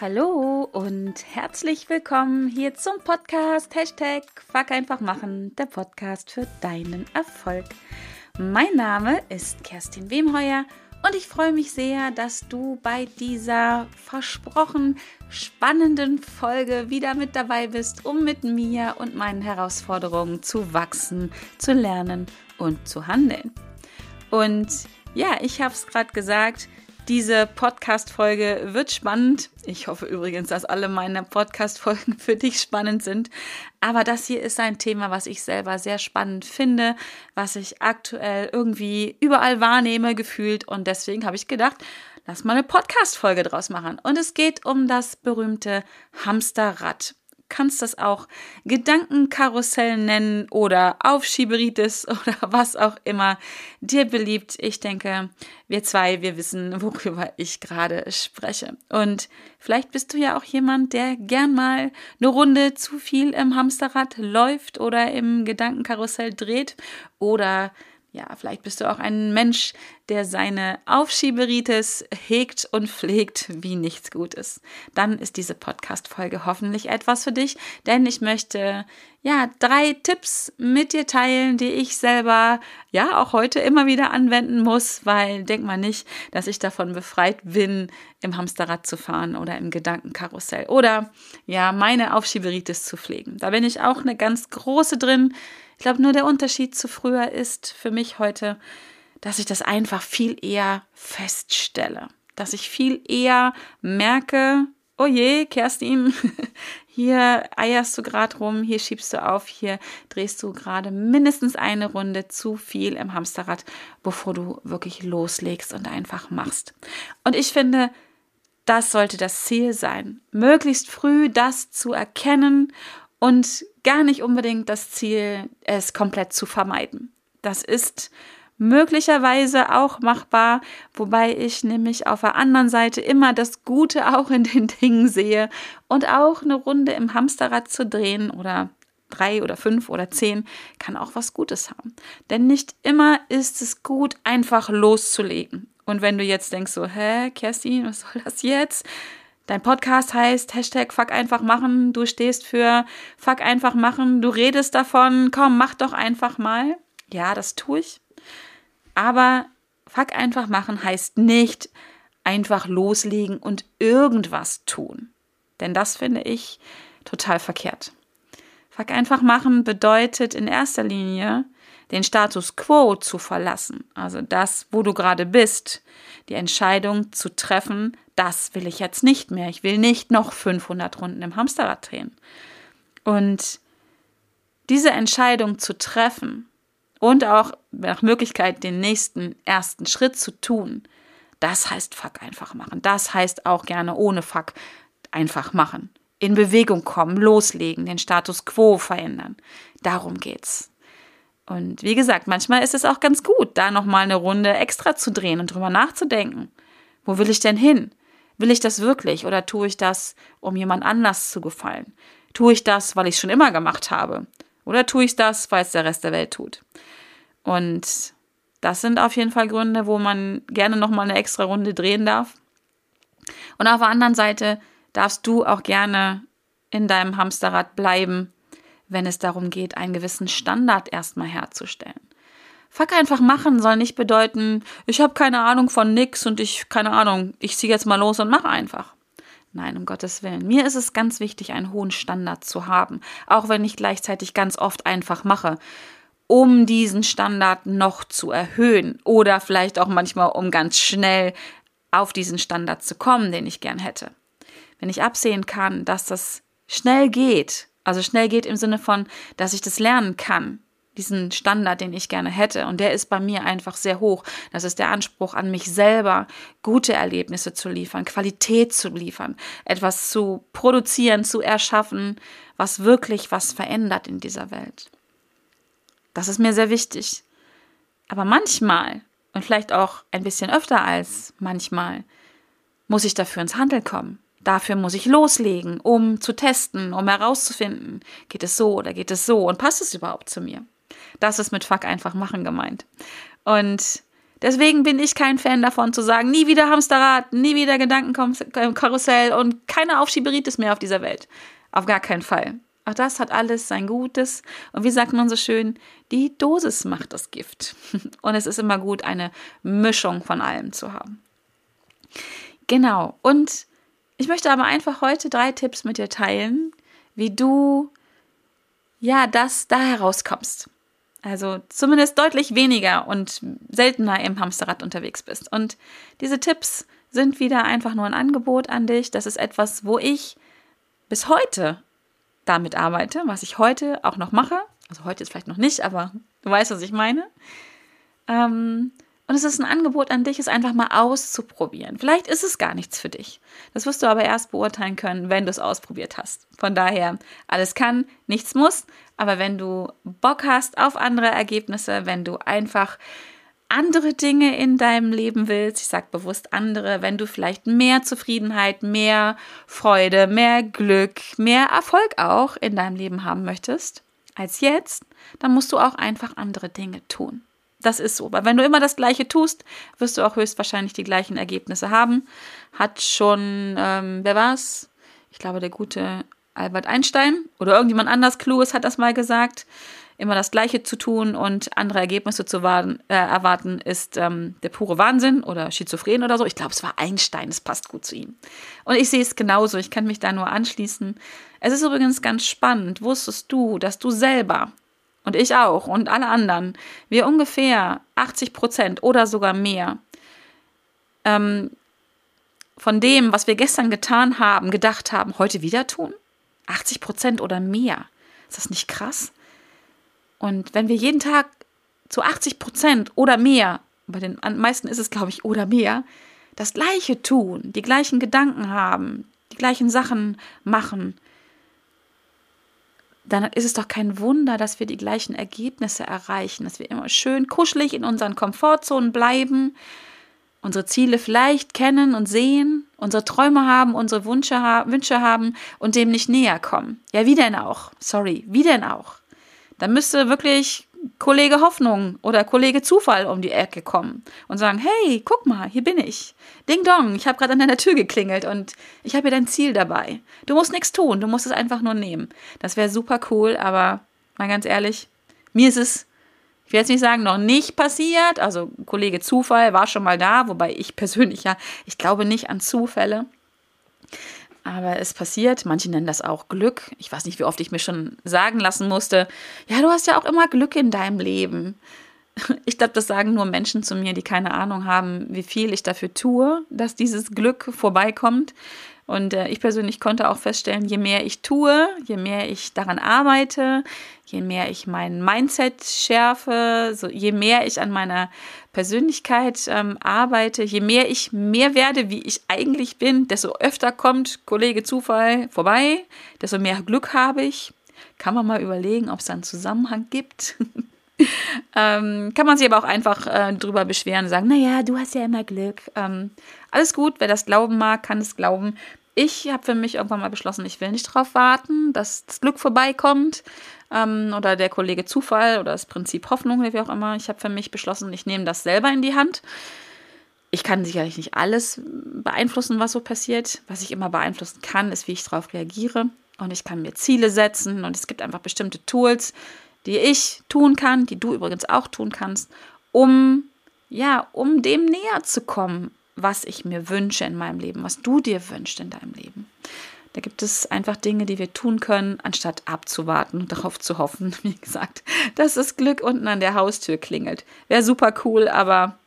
Hallo und herzlich willkommen hier zum Podcast Hashtag Fuck einfach machen, der Podcast für deinen Erfolg. Mein Name ist Kerstin Wemheuer und ich freue mich sehr, dass du bei dieser versprochen spannenden Folge wieder mit dabei bist, um mit mir und meinen Herausforderungen zu wachsen, zu lernen und zu handeln. Und ja, ich habe es gerade gesagt, diese Podcast-Folge wird spannend. Ich hoffe übrigens, dass alle meine Podcast-Folgen für dich spannend sind. Aber das hier ist ein Thema, was ich selber sehr spannend finde, was ich aktuell irgendwie überall wahrnehme, gefühlt. Und deswegen habe ich gedacht, lass mal eine Podcast-Folge draus machen. Und es geht um das berühmte Hamsterrad kannst das auch Gedankenkarussell nennen oder Aufschieberitis oder was auch immer dir beliebt. Ich denke, wir zwei, wir wissen, worüber ich gerade spreche. Und vielleicht bist du ja auch jemand, der gern mal eine Runde zu viel im Hamsterrad läuft oder im Gedankenkarussell dreht oder ja, vielleicht bist du auch ein Mensch, der seine Aufschieberitis hegt und pflegt wie nichts Gutes. Dann ist diese Podcast-Folge hoffentlich etwas für dich, denn ich möchte ja drei Tipps mit dir teilen, die ich selber ja auch heute immer wieder anwenden muss, weil denk mal nicht, dass ich davon befreit bin, im Hamsterrad zu fahren oder im Gedankenkarussell oder ja, meine Aufschieberitis zu pflegen. Da bin ich auch eine ganz große drin. Ich glaube, nur der Unterschied zu früher ist für mich heute, dass ich das einfach viel eher feststelle. Dass ich viel eher merke, oh je, Kerstin, hier eierst du gerade rum, hier schiebst du auf, hier drehst du gerade mindestens eine Runde zu viel im Hamsterrad, bevor du wirklich loslegst und einfach machst. Und ich finde, das sollte das Ziel sein, möglichst früh das zu erkennen und gar nicht unbedingt das Ziel, es komplett zu vermeiden. Das ist möglicherweise auch machbar, wobei ich nämlich auf der anderen Seite immer das Gute auch in den Dingen sehe und auch eine Runde im Hamsterrad zu drehen oder drei oder fünf oder zehn kann auch was Gutes haben. Denn nicht immer ist es gut, einfach loszulegen. Und wenn du jetzt denkst so, hä, Kerstin, was soll das jetzt? Dein Podcast heißt Hashtag Fuck einfach machen. Du stehst für Fuck einfach machen. Du redest davon, komm, mach doch einfach mal. Ja, das tue ich. Aber Fuck einfach machen heißt nicht einfach loslegen und irgendwas tun. Denn das finde ich total verkehrt. Fuck einfach machen bedeutet in erster Linie, den Status quo zu verlassen, also das, wo du gerade bist, die Entscheidung zu treffen, das will ich jetzt nicht mehr. Ich will nicht noch 500 Runden im Hamsterrad drehen. Und diese Entscheidung zu treffen und auch nach Möglichkeit den nächsten ersten Schritt zu tun, das heißt Fuck einfach machen. Das heißt auch gerne ohne Fuck einfach machen. In Bewegung kommen, loslegen, den Status quo verändern. Darum geht's. Und wie gesagt, manchmal ist es auch ganz gut, da nochmal eine Runde extra zu drehen und drüber nachzudenken. Wo will ich denn hin? Will ich das wirklich oder tue ich das, um jemand anders zu gefallen? Tue ich das, weil ich es schon immer gemacht habe? Oder tue ich das, weil es der Rest der Welt tut? Und das sind auf jeden Fall Gründe, wo man gerne nochmal eine extra Runde drehen darf. Und auf der anderen Seite darfst du auch gerne in deinem Hamsterrad bleiben, wenn es darum geht, einen gewissen Standard erstmal herzustellen. Fuck einfach machen soll nicht bedeuten, ich habe keine Ahnung von nix und ich, keine Ahnung, ich ziehe jetzt mal los und mache einfach. Nein, um Gottes Willen. Mir ist es ganz wichtig, einen hohen Standard zu haben, auch wenn ich gleichzeitig ganz oft einfach mache, um diesen Standard noch zu erhöhen oder vielleicht auch manchmal, um ganz schnell auf diesen Standard zu kommen, den ich gern hätte. Wenn ich absehen kann, dass das schnell geht, also schnell geht im Sinne von, dass ich das lernen kann, diesen Standard, den ich gerne hätte. Und der ist bei mir einfach sehr hoch. Das ist der Anspruch an mich selber, gute Erlebnisse zu liefern, Qualität zu liefern, etwas zu produzieren, zu erschaffen, was wirklich was verändert in dieser Welt. Das ist mir sehr wichtig. Aber manchmal, und vielleicht auch ein bisschen öfter als manchmal, muss ich dafür ins Handeln kommen. Dafür muss ich loslegen, um zu testen, um herauszufinden, geht es so oder geht es so und passt es überhaupt zu mir. Das ist mit Fuck einfach machen gemeint. Und Deswegen bin ich kein Fan davon zu sagen, nie wieder Hamsterrad, nie wieder Gedankenkarussell und keine Aufschieberitis mehr auf dieser Welt. Auf gar keinen Fall. Auch das hat alles sein Gutes. Und wie sagt man so schön, die Dosis macht das Gift. Und es ist immer gut, eine Mischung von allem zu haben. Genau. Und ich möchte aber einfach heute drei Tipps mit dir teilen, wie du ja das da herauskommst. Also zumindest deutlich weniger und seltener im Hamsterrad unterwegs bist. Und diese Tipps sind wieder einfach nur ein Angebot an dich. Das ist etwas, wo ich bis heute damit arbeite, was ich heute auch noch mache. Also heute ist vielleicht noch nicht, aber du weißt, was ich meine. Ähm, und es ist ein Angebot an dich, es einfach mal auszuprobieren. Vielleicht ist es gar nichts für dich. Das wirst du aber erst beurteilen können, wenn du es ausprobiert hast. Von daher, alles kann, nichts muss. Aber wenn du Bock hast auf andere Ergebnisse, wenn du einfach andere Dinge in deinem Leben willst, ich sage bewusst andere, wenn du vielleicht mehr Zufriedenheit, mehr Freude, mehr Glück, mehr Erfolg auch in deinem Leben haben möchtest als jetzt, dann musst du auch einfach andere Dinge tun. Das ist so. Weil wenn du immer das Gleiche tust, wirst du auch höchstwahrscheinlich die gleichen Ergebnisse haben. Hat schon, ähm, wer war's? Ich glaube, der gute Albert Einstein oder irgendjemand anders Kluges hat das mal gesagt. Immer das Gleiche zu tun und andere Ergebnisse zu warten, äh, erwarten, ist ähm, der pure Wahnsinn oder Schizophren oder so. Ich glaube, es war Einstein, es passt gut zu ihm. Und ich sehe es genauso, ich kann mich da nur anschließen. Es ist übrigens ganz spannend. Wusstest du, dass du selber und ich auch und alle anderen, wir ungefähr 80 Prozent oder sogar mehr ähm, von dem, was wir gestern getan haben, gedacht haben, heute wieder tun? 80 Prozent oder mehr. Ist das nicht krass? Und wenn wir jeden Tag zu 80 Prozent oder mehr, bei den meisten ist es, glaube ich, oder mehr, das Gleiche tun, die gleichen Gedanken haben, die gleichen Sachen machen, dann ist es doch kein Wunder, dass wir die gleichen Ergebnisse erreichen, dass wir immer schön kuschelig in unseren Komfortzonen bleiben, unsere Ziele vielleicht kennen und sehen, unsere Träume haben, unsere Wünsche, Wünsche haben und dem nicht näher kommen. Ja, wie denn auch? Sorry, wie denn auch? Da müsste wirklich Kollege Hoffnung oder Kollege Zufall um die Ecke kommen und sagen, hey, guck mal, hier bin ich. Ding dong, ich habe gerade an deiner Tür geklingelt und ich habe hier dein Ziel dabei. Du musst nichts tun, du musst es einfach nur nehmen. Das wäre super cool, aber mal ganz ehrlich, mir ist es, ich will jetzt nicht sagen, noch nicht passiert. Also Kollege Zufall war schon mal da, wobei ich persönlich ja, ich glaube nicht an Zufälle. Aber es passiert, manche nennen das auch Glück. Ich weiß nicht, wie oft ich mir schon sagen lassen musste, ja, du hast ja auch immer Glück in deinem Leben. Ich glaube, das sagen nur Menschen zu mir, die keine Ahnung haben, wie viel ich dafür tue, dass dieses Glück vorbeikommt. Und äh, ich persönlich konnte auch feststellen, je mehr ich tue, je mehr ich daran arbeite, je mehr ich mein Mindset schärfe, so, je mehr ich an meiner Persönlichkeit ähm, arbeite, je mehr ich mehr werde, wie ich eigentlich bin, desto öfter kommt Kollege Zufall vorbei, desto mehr Glück habe ich. Kann man mal überlegen, ob es da einen Zusammenhang gibt. ähm, kann man sich aber auch einfach äh, drüber beschweren und sagen, naja, du hast ja immer Glück. Ähm, alles gut, wer das glauben mag, kann es glauben. Ich habe für mich irgendwann mal beschlossen, ich will nicht darauf warten, dass das Glück vorbeikommt ähm, oder der Kollege Zufall oder das Prinzip Hoffnung, wie auch immer. Ich habe für mich beschlossen, ich nehme das selber in die Hand. Ich kann sicherlich nicht alles beeinflussen, was so passiert. Was ich immer beeinflussen kann, ist, wie ich darauf reagiere. Und ich kann mir Ziele setzen und es gibt einfach bestimmte Tools, die ich tun kann, die du übrigens auch tun kannst, um ja, um dem näher zu kommen, was ich mir wünsche in meinem Leben, was du dir wünschst in deinem Leben. Da gibt es einfach Dinge, die wir tun können, anstatt abzuwarten und darauf zu hoffen, wie gesagt, dass das Glück unten an der Haustür klingelt. Wäre super cool, aber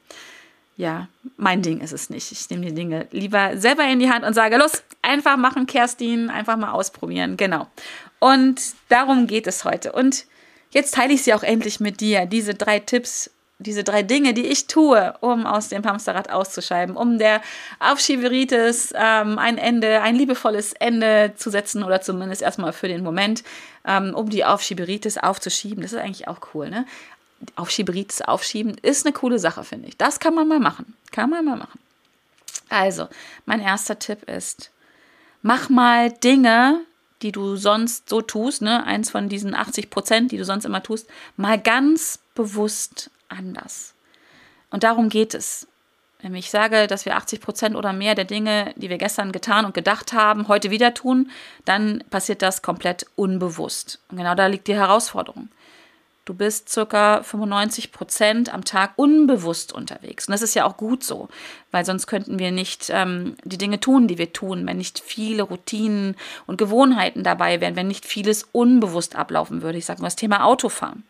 ja, mein Ding ist es nicht. Ich nehme die Dinge lieber selber in die Hand und sage, los, einfach machen, Kerstin, einfach mal ausprobieren. Genau. Und darum geht es heute. Und jetzt teile ich sie auch endlich mit dir, diese drei Tipps, diese drei Dinge, die ich tue, um aus dem Hamsterrad auszuscheiben, um der Aufschieberitis ähm, ein Ende, ein liebevolles Ende zu setzen oder zumindest erstmal für den Moment, ähm, um die Aufschieberitis aufzuschieben. Das ist eigentlich auch cool, ne? Aufschieberitis aufschieben ist eine coole Sache, finde ich. Das kann man mal machen. Kann man mal machen. Also, mein erster Tipp ist, mach mal Dinge, die du sonst so tust, ne, eins von diesen 80 Prozent, die du sonst immer tust, mal ganz bewusst anders. Und darum geht es. Wenn ich sage, dass wir 80 Prozent oder mehr der Dinge, die wir gestern getan und gedacht haben, heute wieder tun, dann passiert das komplett unbewusst. Und genau da liegt die Herausforderung. Du bist circa 95 Prozent am Tag unbewusst unterwegs. Und das ist ja auch gut so, weil sonst könnten wir nicht ähm, die Dinge tun, die wir tun, wenn nicht viele Routinen und Gewohnheiten dabei wären, wenn nicht vieles unbewusst ablaufen würde. Ich sage mal das Thema Autofahren.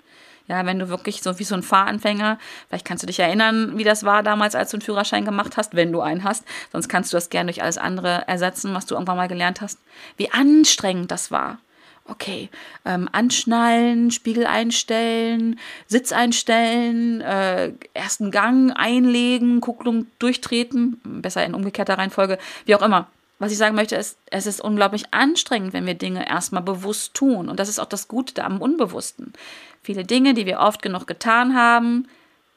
Ja, wenn du wirklich so wie so ein Fahranfänger, vielleicht kannst du dich erinnern, wie das war damals, als du einen Führerschein gemacht hast, wenn du einen hast. Sonst kannst du das gerne durch alles andere ersetzen, was du irgendwann mal gelernt hast. Wie anstrengend das war. Okay, ähm, anschnallen, Spiegel einstellen, Sitz einstellen, äh, ersten Gang einlegen, Kupplung durchtreten, besser in umgekehrter Reihenfolge, wie auch immer. Was ich sagen möchte, ist, es ist unglaublich anstrengend, wenn wir Dinge erstmal bewusst tun. Und das ist auch das Gute am Unbewussten. Viele Dinge, die wir oft genug getan haben,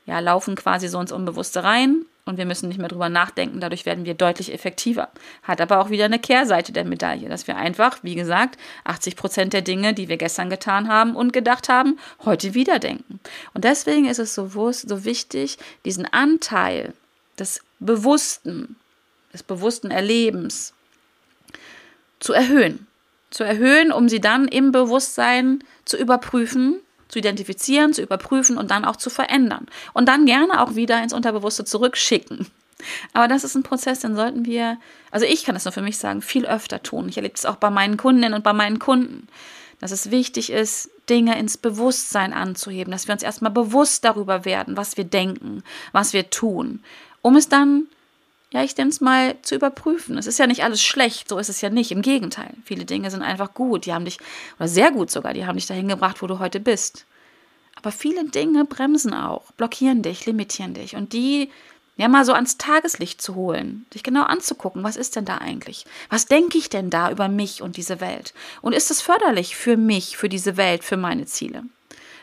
ja, laufen quasi so ins Unbewusste rein und wir müssen nicht mehr drüber nachdenken. Dadurch werden wir deutlich effektiver. Hat aber auch wieder eine Kehrseite der Medaille, dass wir einfach, wie gesagt, 80 Prozent der Dinge, die wir gestern getan haben und gedacht haben, heute wieder denken. Und deswegen ist es so, so wichtig, diesen Anteil des Bewussten, des bewussten Erlebens zu erhöhen. Zu erhöhen, um sie dann im Bewusstsein zu überprüfen zu identifizieren, zu überprüfen und dann auch zu verändern. Und dann gerne auch wieder ins Unterbewusste zurückschicken. Aber das ist ein Prozess, den sollten wir, also ich kann das nur für mich sagen, viel öfter tun. Ich erlebe es auch bei meinen Kundinnen und bei meinen Kunden, dass es wichtig ist, Dinge ins Bewusstsein anzuheben, dass wir uns erstmal bewusst darüber werden, was wir denken, was wir tun, um es dann ja, ich nenne es mal, zu überprüfen. Es ist ja nicht alles schlecht, so ist es ja nicht. Im Gegenteil, viele Dinge sind einfach gut. Die haben dich, oder sehr gut sogar, die haben dich dahin gebracht, wo du heute bist. Aber viele Dinge bremsen auch, blockieren dich, limitieren dich. Und die ja mal so ans Tageslicht zu holen, sich genau anzugucken, was ist denn da eigentlich? Was denke ich denn da über mich und diese Welt? Und ist es förderlich für mich, für diese Welt, für meine Ziele?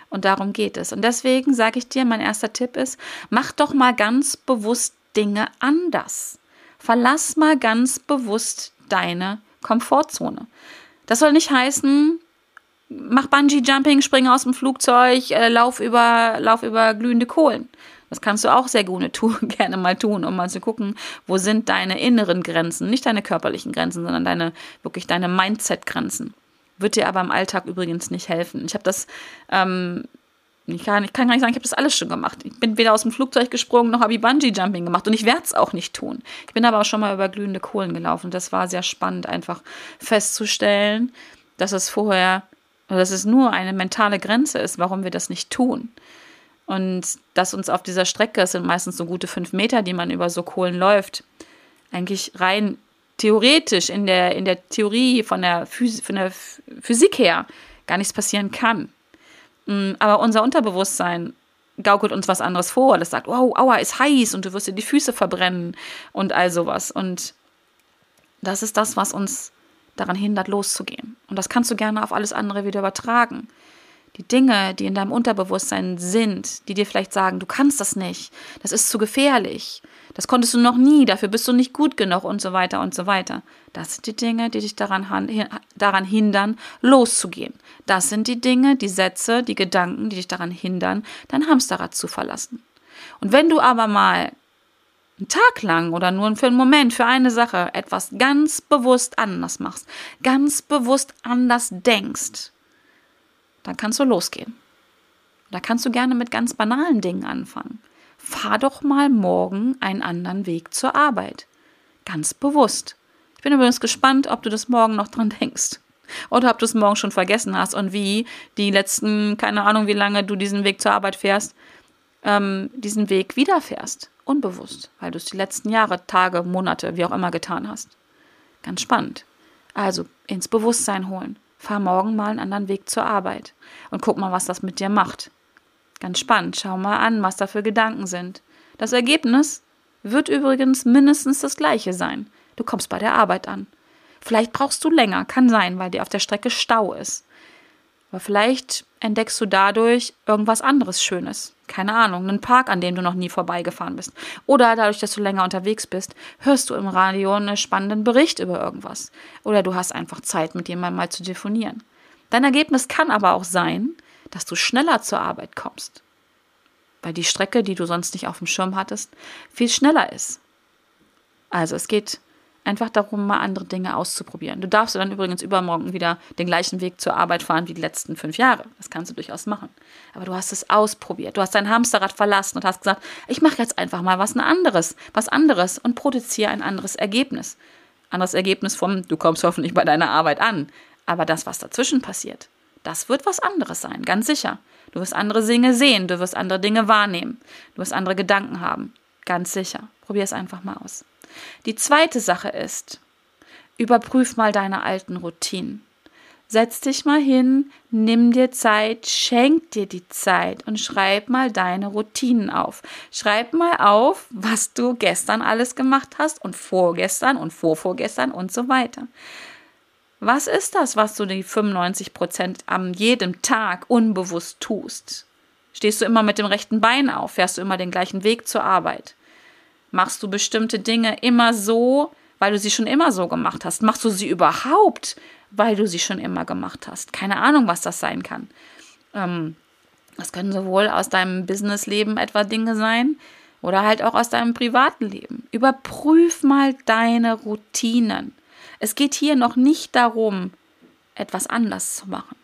Und darum geht es. Und deswegen sage ich dir, mein erster Tipp ist, mach doch mal ganz bewusst Dinge anders. Verlass mal ganz bewusst deine Komfortzone. Das soll nicht heißen, mach Bungee Jumping, spring aus dem Flugzeug, äh, lauf über lauf über glühende Kohlen. Das kannst du auch sehr gerne, tun, gerne mal tun, um mal zu gucken, wo sind deine inneren Grenzen, nicht deine körperlichen Grenzen, sondern deine wirklich deine Mindset-Grenzen. Wird dir aber im Alltag übrigens nicht helfen. Ich habe das ähm, ich kann, ich kann gar nicht sagen, ich habe das alles schon gemacht. Ich bin weder aus dem Flugzeug gesprungen, noch habe ich Bungee-Jumping gemacht. Und ich werde es auch nicht tun. Ich bin aber auch schon mal über glühende Kohlen gelaufen. Das war sehr spannend, einfach festzustellen, dass es vorher, dass es nur eine mentale Grenze ist, warum wir das nicht tun. Und dass uns auf dieser Strecke, es sind meistens so gute fünf Meter, die man über so Kohlen läuft, eigentlich rein theoretisch in der, in der Theorie von der, Phys von der Physik her gar nichts passieren kann. Mm, aber unser Unterbewusstsein gaukelt uns was anderes vor. Das sagt, wow, aua, ist heiß und du wirst dir die Füße verbrennen und all sowas. Und das ist das, was uns daran hindert, loszugehen. Und das kannst du gerne auf alles andere wieder übertragen. Die Dinge, die in deinem Unterbewusstsein sind, die dir vielleicht sagen, du kannst das nicht, das ist zu gefährlich, das konntest du noch nie, dafür bist du nicht gut genug und so weiter und so weiter. Das sind die Dinge, die dich daran, daran hindern, loszugehen. Das sind die Dinge, die Sätze, die Gedanken, die dich daran hindern, dein Hamsterrad zu verlassen. Und wenn du aber mal einen Tag lang oder nur für einen Moment, für eine Sache etwas ganz bewusst anders machst, ganz bewusst anders denkst, dann kannst du losgehen. Da kannst du gerne mit ganz banalen Dingen anfangen fahr doch mal morgen einen anderen Weg zur Arbeit. Ganz bewusst. Ich bin übrigens gespannt, ob du das morgen noch dran denkst. Oder ob du es morgen schon vergessen hast und wie die letzten, keine Ahnung, wie lange du diesen Weg zur Arbeit fährst, ähm, diesen Weg wiederfährst. Unbewusst, weil du es die letzten Jahre, Tage, Monate, wie auch immer getan hast. Ganz spannend. Also ins Bewusstsein holen. Fahr morgen mal einen anderen Weg zur Arbeit und guck mal, was das mit dir macht. Ganz spannend. Schau mal an, was da für Gedanken sind. Das Ergebnis wird übrigens mindestens das gleiche sein. Du kommst bei der Arbeit an. Vielleicht brauchst du länger, kann sein, weil dir auf der Strecke Stau ist. Aber vielleicht entdeckst du dadurch irgendwas anderes Schönes. Keine Ahnung, einen Park, an dem du noch nie vorbeigefahren bist. Oder dadurch, dass du länger unterwegs bist, hörst du im Radio einen spannenden Bericht über irgendwas. Oder du hast einfach Zeit, mit jemandem mal zu telefonieren. Dein Ergebnis kann aber auch sein, dass du schneller zur Arbeit kommst. weil die Strecke, die du sonst nicht auf dem Schirm hattest, viel schneller ist. Also es geht einfach darum, mal andere Dinge auszuprobieren. Du darfst dann übrigens übermorgen wieder den gleichen Weg zur Arbeit fahren wie die letzten fünf Jahre. Das kannst du durchaus machen. Aber du hast es ausprobiert. Du hast dein Hamsterrad verlassen und hast gesagt, ich mache jetzt einfach mal was anderes, was anderes und produziere ein anderes Ergebnis. Anderes Ergebnis vom, du kommst hoffentlich bei deiner Arbeit an. Aber das, was dazwischen passiert, das wird was anderes sein, ganz sicher. Du wirst andere Dinge sehen, du wirst andere Dinge wahrnehmen, du wirst andere Gedanken haben, ganz sicher. Probier es einfach mal aus. Die zweite Sache ist, überprüf mal deine alten Routinen. Setz dich mal hin, nimm dir Zeit, schenk dir die Zeit und schreib mal deine Routinen auf. Schreib mal auf, was du gestern alles gemacht hast und vorgestern und vorvorgestern und so weiter. Was ist das, was du die 95 Prozent am jedem Tag unbewusst tust? Stehst du immer mit dem rechten Bein auf? Fährst du immer den gleichen Weg zur Arbeit? Machst du bestimmte Dinge immer so, weil du sie schon immer so gemacht hast? Machst du sie überhaupt, weil du sie schon immer gemacht hast? Keine Ahnung, was das sein kann. Ähm, das können sowohl aus deinem Businessleben etwa Dinge sein oder halt auch aus deinem privaten Leben. Überprüf mal deine Routinen. Es geht hier noch nicht darum, etwas anders zu machen.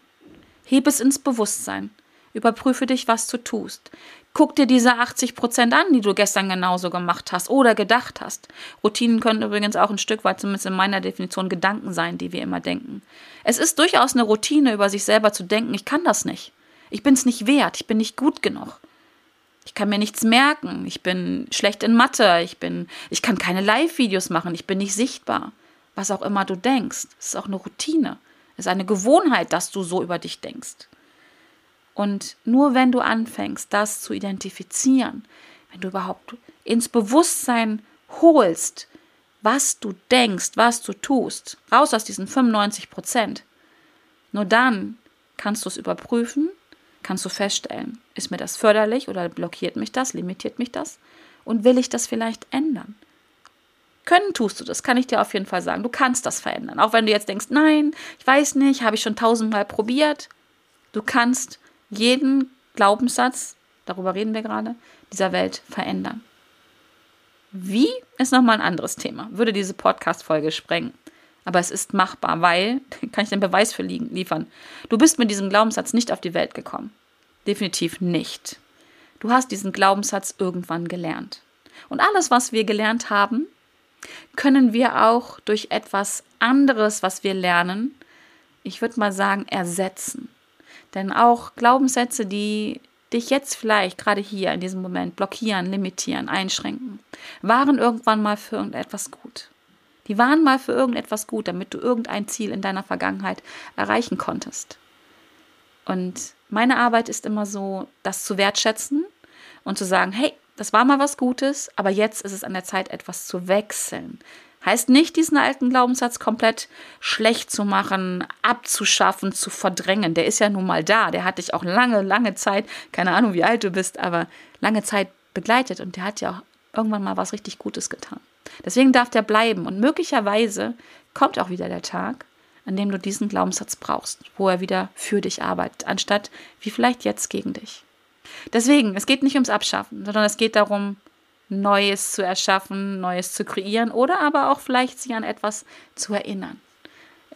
Heb es ins Bewusstsein. Überprüfe dich, was du tust. Guck dir diese 80 Prozent an, die du gestern genauso gemacht hast oder gedacht hast. Routinen können übrigens auch ein Stück weit, zumindest in meiner Definition, Gedanken sein, die wir immer denken. Es ist durchaus eine Routine, über sich selber zu denken, ich kann das nicht. Ich bin es nicht wert, ich bin nicht gut genug. Ich kann mir nichts merken, ich bin schlecht in Mathe, ich bin, ich kann keine Live-Videos machen, ich bin nicht sichtbar was auch immer du denkst. Es ist auch eine Routine. Es ist eine Gewohnheit, dass du so über dich denkst. Und nur wenn du anfängst, das zu identifizieren, wenn du überhaupt ins Bewusstsein holst, was du denkst, was du tust, raus aus diesen 95 Prozent, nur dann kannst du es überprüfen, kannst du feststellen, ist mir das förderlich oder blockiert mich das, limitiert mich das und will ich das vielleicht ändern? Können tust du das, kann ich dir auf jeden Fall sagen. Du kannst das verändern. Auch wenn du jetzt denkst, nein, ich weiß nicht, habe ich schon tausendmal probiert. Du kannst jeden Glaubenssatz, darüber reden wir gerade, dieser Welt verändern. Wie ist nochmal ein anderes Thema. Würde diese Podcast-Folge sprengen. Aber es ist machbar, weil, kann ich den Beweis für liefern, du bist mit diesem Glaubenssatz nicht auf die Welt gekommen. Definitiv nicht. Du hast diesen Glaubenssatz irgendwann gelernt. Und alles, was wir gelernt haben, können wir auch durch etwas anderes, was wir lernen, ich würde mal sagen, ersetzen. Denn auch Glaubenssätze, die dich jetzt vielleicht gerade hier in diesem Moment blockieren, limitieren, einschränken, waren irgendwann mal für irgendetwas gut. Die waren mal für irgendetwas gut, damit du irgendein Ziel in deiner Vergangenheit erreichen konntest. Und meine Arbeit ist immer so, das zu wertschätzen und zu sagen, hey, das war mal was Gutes, aber jetzt ist es an der Zeit, etwas zu wechseln. Heißt nicht, diesen alten Glaubenssatz komplett schlecht zu machen, abzuschaffen, zu verdrängen. Der ist ja nun mal da. Der hat dich auch lange, lange Zeit, keine Ahnung, wie alt du bist, aber lange Zeit begleitet und der hat ja auch irgendwann mal was richtig Gutes getan. Deswegen darf der bleiben und möglicherweise kommt auch wieder der Tag, an dem du diesen Glaubenssatz brauchst, wo er wieder für dich arbeitet, anstatt wie vielleicht jetzt gegen dich. Deswegen, es geht nicht ums Abschaffen, sondern es geht darum, Neues zu erschaffen, Neues zu kreieren oder aber auch vielleicht sich an etwas zu erinnern.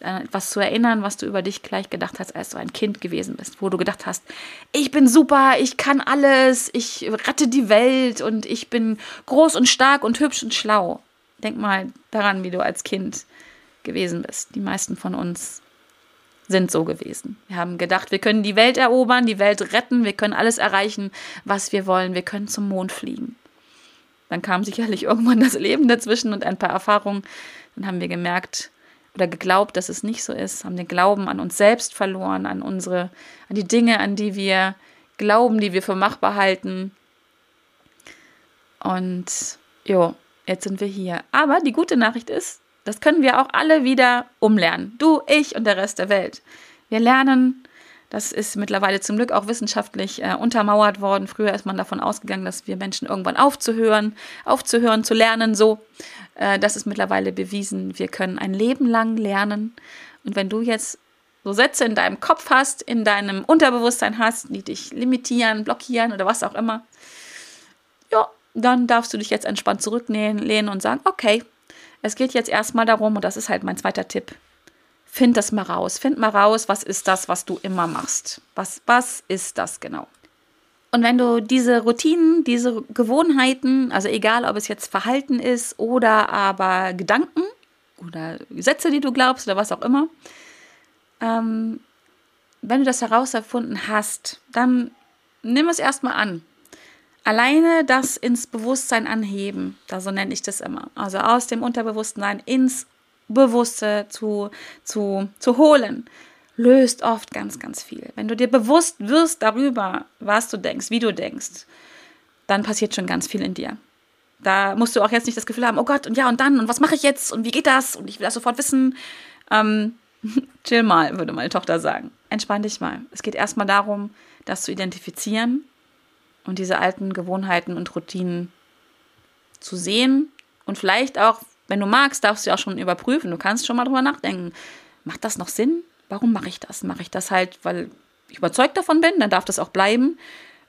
An etwas zu erinnern, was du über dich gleich gedacht hast, als du ein Kind gewesen bist, wo du gedacht hast, ich bin super, ich kann alles, ich rette die Welt und ich bin groß und stark und hübsch und schlau. Denk mal daran, wie du als Kind gewesen bist. Die meisten von uns sind so gewesen. Wir haben gedacht, wir können die Welt erobern, die Welt retten, wir können alles erreichen, was wir wollen, wir können zum Mond fliegen. Dann kam sicherlich irgendwann das Leben dazwischen und ein paar Erfahrungen. Dann haben wir gemerkt oder geglaubt, dass es nicht so ist, haben den Glauben an uns selbst verloren, an unsere, an die Dinge, an die wir glauben, die wir für machbar halten. Und jo, jetzt sind wir hier. Aber die gute Nachricht ist, das können wir auch alle wieder umlernen. Du, ich und der Rest der Welt. Wir lernen, das ist mittlerweile zum Glück auch wissenschaftlich äh, untermauert worden. Früher ist man davon ausgegangen, dass wir Menschen irgendwann aufzuhören, aufzuhören, zu lernen. So, äh, das ist mittlerweile bewiesen. Wir können ein Leben lang lernen. Und wenn du jetzt so Sätze in deinem Kopf hast, in deinem Unterbewusstsein hast, die dich limitieren, blockieren oder was auch immer, ja, dann darfst du dich jetzt entspannt zurücklehnen und sagen, okay, es geht jetzt erstmal darum, und das ist halt mein zweiter Tipp, find das mal raus. Find mal raus, was ist das, was du immer machst. Was, was ist das genau? Und wenn du diese Routinen, diese Gewohnheiten, also egal ob es jetzt Verhalten ist oder aber Gedanken oder Sätze, die du glaubst oder was auch immer, ähm, wenn du das herausgefunden hast, dann nimm es erstmal an. Alleine das ins Bewusstsein anheben, da so nenne ich das immer. Also aus dem Unterbewusstsein ins Bewusste zu, zu, zu holen löst oft ganz, ganz viel. Wenn du dir bewusst wirst darüber, was du denkst, wie du denkst, dann passiert schon ganz viel in dir. Da musst du auch jetzt nicht das Gefühl haben, oh Gott, und ja, und dann, und was mache ich jetzt, und wie geht das, und ich will das sofort wissen. Ähm, chill mal, würde meine Tochter sagen. Entspann dich mal. Es geht erstmal darum, das zu identifizieren und diese alten Gewohnheiten und Routinen zu sehen und vielleicht auch, wenn du magst, darfst du auch schon überprüfen. Du kannst schon mal drüber nachdenken. Macht das noch Sinn? Warum mache ich das? Mache ich das halt, weil ich überzeugt davon bin, dann darf das auch bleiben.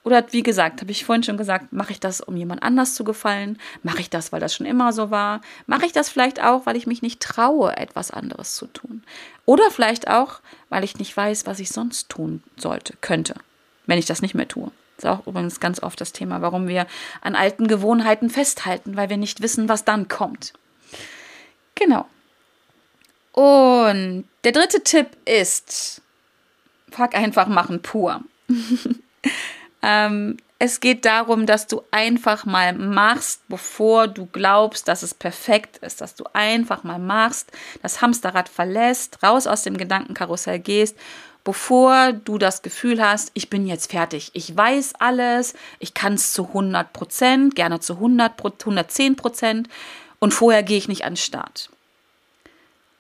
Oder wie gesagt, habe ich vorhin schon gesagt, mache ich das, um jemand anders zu gefallen? Mache ich das, weil das schon immer so war? Mache ich das vielleicht auch, weil ich mich nicht traue, etwas anderes zu tun? Oder vielleicht auch, weil ich nicht weiß, was ich sonst tun sollte, könnte, wenn ich das nicht mehr tue. Ist auch übrigens ganz oft das Thema, warum wir an alten Gewohnheiten festhalten, weil wir nicht wissen, was dann kommt. Genau. Und der dritte Tipp ist, fuck einfach machen pur. ähm, es geht darum, dass du einfach mal machst, bevor du glaubst, dass es perfekt ist. Dass du einfach mal machst, das Hamsterrad verlässt, raus aus dem Gedankenkarussell gehst, bevor du das Gefühl hast, ich bin jetzt fertig. Ich weiß alles, ich kann es zu 100 Prozent, gerne zu 100, 110 Prozent und vorher gehe ich nicht an den Start.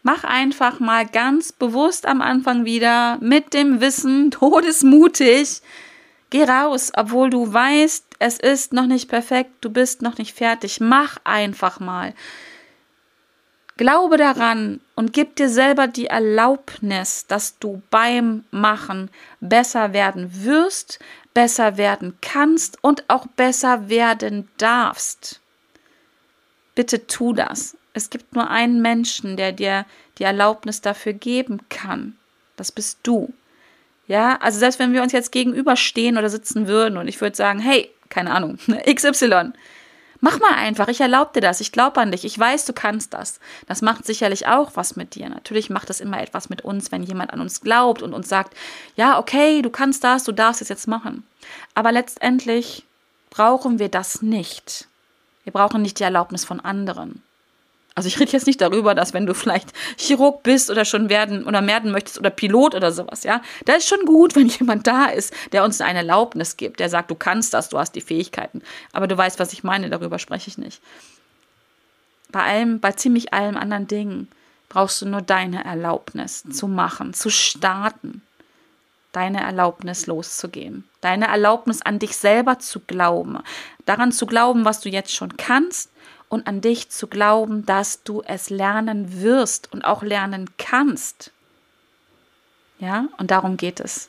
Mach einfach mal ganz bewusst am Anfang wieder mit dem Wissen, todesmutig, geh raus, obwohl du weißt, es ist noch nicht perfekt, du bist noch nicht fertig. Mach einfach mal. Glaube daran und gib dir selber die Erlaubnis, dass du beim Machen besser werden wirst, besser werden kannst und auch besser werden darfst. Bitte tu das. Es gibt nur einen Menschen, der dir die Erlaubnis dafür geben kann. Das bist du. Ja, also selbst wenn wir uns jetzt gegenüberstehen oder sitzen würden und ich würde sagen, hey, keine Ahnung, XY, mach mal einfach, ich erlaube dir das, ich glaube an dich, ich weiß, du kannst das. Das macht sicherlich auch was mit dir. Natürlich macht es immer etwas mit uns, wenn jemand an uns glaubt und uns sagt, ja, okay, du kannst das, du darfst es jetzt machen. Aber letztendlich brauchen wir das nicht. Wir brauchen nicht die Erlaubnis von anderen. Also ich rede jetzt nicht darüber, dass wenn du vielleicht Chirurg bist oder schon werden oder werden möchtest oder Pilot oder sowas, ja, da ist schon gut, wenn jemand da ist, der uns eine Erlaubnis gibt, der sagt, du kannst das, du hast die Fähigkeiten. Aber du weißt, was ich meine, darüber spreche ich nicht. Bei allem, bei ziemlich allen anderen Dingen brauchst du nur deine Erlaubnis zu machen, zu starten. Deine Erlaubnis loszugehen. Deine Erlaubnis an dich selber zu glauben. Daran zu glauben, was du jetzt schon kannst und an dich zu glauben, dass du es lernen wirst und auch lernen kannst. Ja, und darum geht es.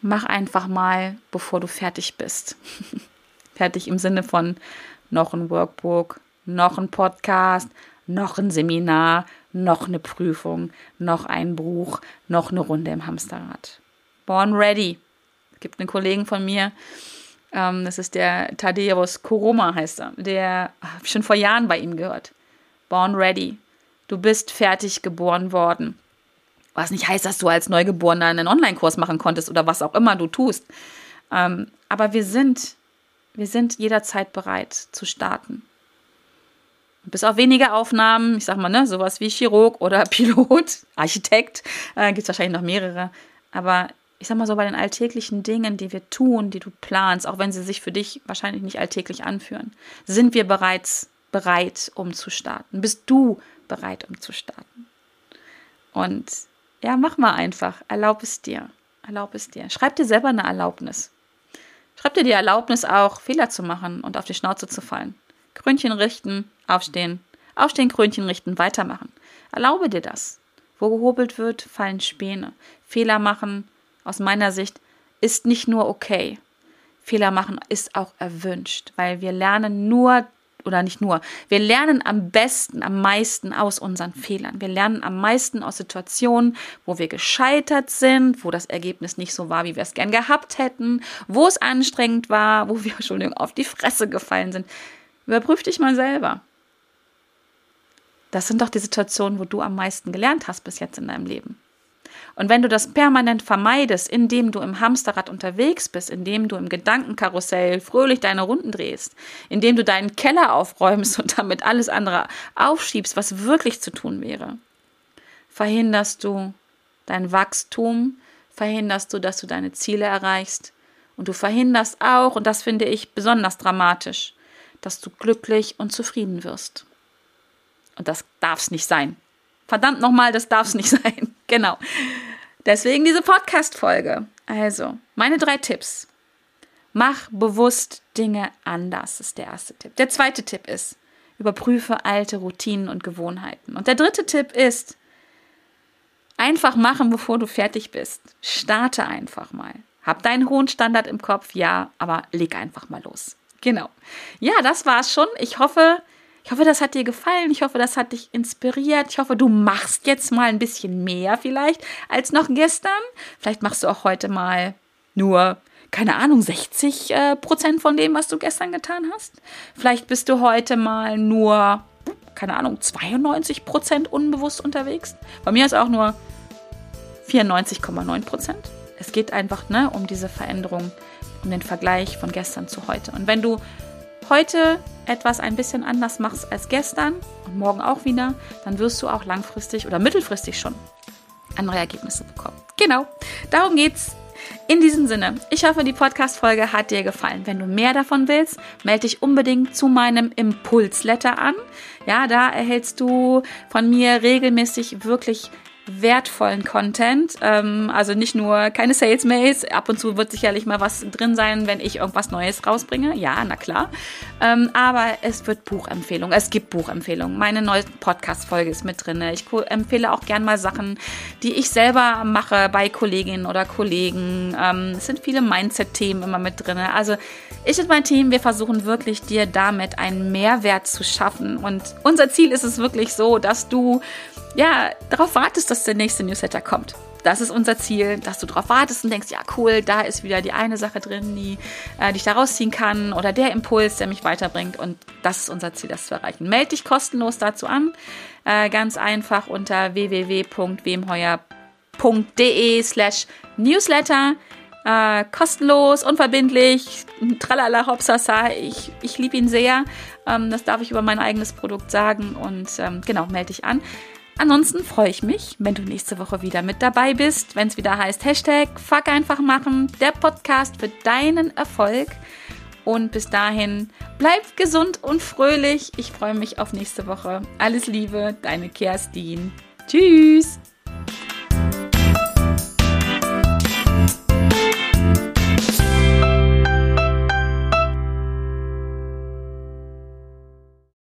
Mach einfach mal, bevor du fertig bist. fertig im Sinne von noch ein Workbook, noch ein Podcast, noch ein Seminar, noch eine Prüfung, noch ein Buch, noch eine Runde im Hamsterrad. Born ready. Es gibt einen Kollegen von mir, ähm, das ist der Tadeusz Koroma, heißt er. Der habe ich schon vor Jahren bei ihm gehört. Born ready. Du bist fertig geboren worden. Was nicht heißt, dass du als Neugeborener einen Online-Kurs machen konntest oder was auch immer du tust. Ähm, aber wir sind, wir sind jederzeit bereit zu starten. Bis auf wenige Aufnahmen, ich sag mal, ne, sowas wie Chirurg oder Pilot, Architekt, äh, gibt es wahrscheinlich noch mehrere. Aber ich sag mal so, bei den alltäglichen Dingen, die wir tun, die du planst, auch wenn sie sich für dich wahrscheinlich nicht alltäglich anführen, sind wir bereits bereit, um zu starten? Bist du bereit, um zu starten? Und ja, mach mal einfach. Erlaub es dir. Erlaub es dir. Schreib dir selber eine Erlaubnis. Schreib dir die Erlaubnis auch, Fehler zu machen und auf die Schnauze zu fallen. Krönchen richten, aufstehen. Aufstehen, Krönchen richten, weitermachen. Erlaube dir das. Wo gehobelt wird, fallen Späne. Fehler machen, aus meiner Sicht, ist nicht nur okay. Fehler machen ist auch erwünscht, weil wir lernen nur oder nicht nur, wir lernen am besten, am meisten aus unseren Fehlern. Wir lernen am meisten aus Situationen, wo wir gescheitert sind, wo das Ergebnis nicht so war, wie wir es gern gehabt hätten, wo es anstrengend war, wo wir, Entschuldigung, auf die Fresse gefallen sind. Überprüf dich mal selber. Das sind doch die Situationen, wo du am meisten gelernt hast bis jetzt in deinem Leben. Und wenn du das permanent vermeidest, indem du im Hamsterrad unterwegs bist, indem du im Gedankenkarussell fröhlich deine Runden drehst, indem du deinen Keller aufräumst und damit alles andere aufschiebst, was wirklich zu tun wäre, verhinderst du dein Wachstum, verhinderst du, dass du deine Ziele erreichst und du verhinderst auch, und das finde ich besonders dramatisch, dass du glücklich und zufrieden wirst. Und das darf es nicht sein. Verdammt nochmal, das darf es nicht sein. genau. Deswegen diese Podcast-Folge. Also, meine drei Tipps. Mach bewusst Dinge anders, ist der erste Tipp. Der zweite Tipp ist, überprüfe alte Routinen und Gewohnheiten. Und der dritte Tipp ist, einfach machen, bevor du fertig bist. Starte einfach mal. Hab deinen hohen Standard im Kopf, ja, aber leg einfach mal los. Genau. Ja, das war's schon. Ich hoffe, ich hoffe, das hat dir gefallen. Ich hoffe, das hat dich inspiriert. Ich hoffe, du machst jetzt mal ein bisschen mehr vielleicht als noch gestern. Vielleicht machst du auch heute mal nur, keine Ahnung, 60 äh, Prozent von dem, was du gestern getan hast. Vielleicht bist du heute mal nur, keine Ahnung, 92 Prozent unbewusst unterwegs. Bei mir ist auch nur 94,9 Prozent. Es geht einfach ne, um diese Veränderung, um den Vergleich von gestern zu heute. Und wenn du heute etwas ein bisschen anders machst als gestern und morgen auch wieder, dann wirst du auch langfristig oder mittelfristig schon andere Ergebnisse bekommen. Genau, darum geht's. In diesem Sinne, ich hoffe, die Podcast-Folge hat dir gefallen. Wenn du mehr davon willst, melde dich unbedingt zu meinem Impulsletter an. Ja, da erhältst du von mir regelmäßig wirklich wertvollen Content. Ähm, also nicht nur keine Sales Mails, ab und zu wird sicherlich mal was drin sein, wenn ich irgendwas Neues rausbringe. Ja, na klar. Ähm, aber es wird Buchempfehlungen. Es gibt Buchempfehlungen. Meine neue Podcast-Folge ist mit drin. Ich empfehle auch gern mal Sachen, die ich selber mache bei Kolleginnen oder Kollegen. Ähm, es sind viele Mindset-Themen immer mit drin. Also ich und mein Team, wir versuchen wirklich dir damit einen Mehrwert zu schaffen. Und unser Ziel ist es wirklich so, dass du ja, darauf wartest, dass der nächste Newsletter kommt. Das ist unser Ziel, dass du darauf wartest und denkst, ja cool, da ist wieder die eine Sache drin, die, äh, die ich da rausziehen kann oder der Impuls, der mich weiterbringt. Und das ist unser Ziel, das zu erreichen. Meld dich kostenlos dazu an, äh, ganz einfach unter www.wemheuer.de slash Newsletter. Äh, kostenlos, unverbindlich, tralala, hopsasa, ich, ich liebe ihn sehr. Ähm, das darf ich über mein eigenes Produkt sagen und ähm, genau, melde dich an. Ansonsten freue ich mich, wenn du nächste Woche wieder mit dabei bist, wenn es wieder heißt Hashtag Fuck einfach machen, der Podcast für deinen Erfolg. Und bis dahin, bleib gesund und fröhlich. Ich freue mich auf nächste Woche. Alles Liebe, deine Kerstin. Tschüss.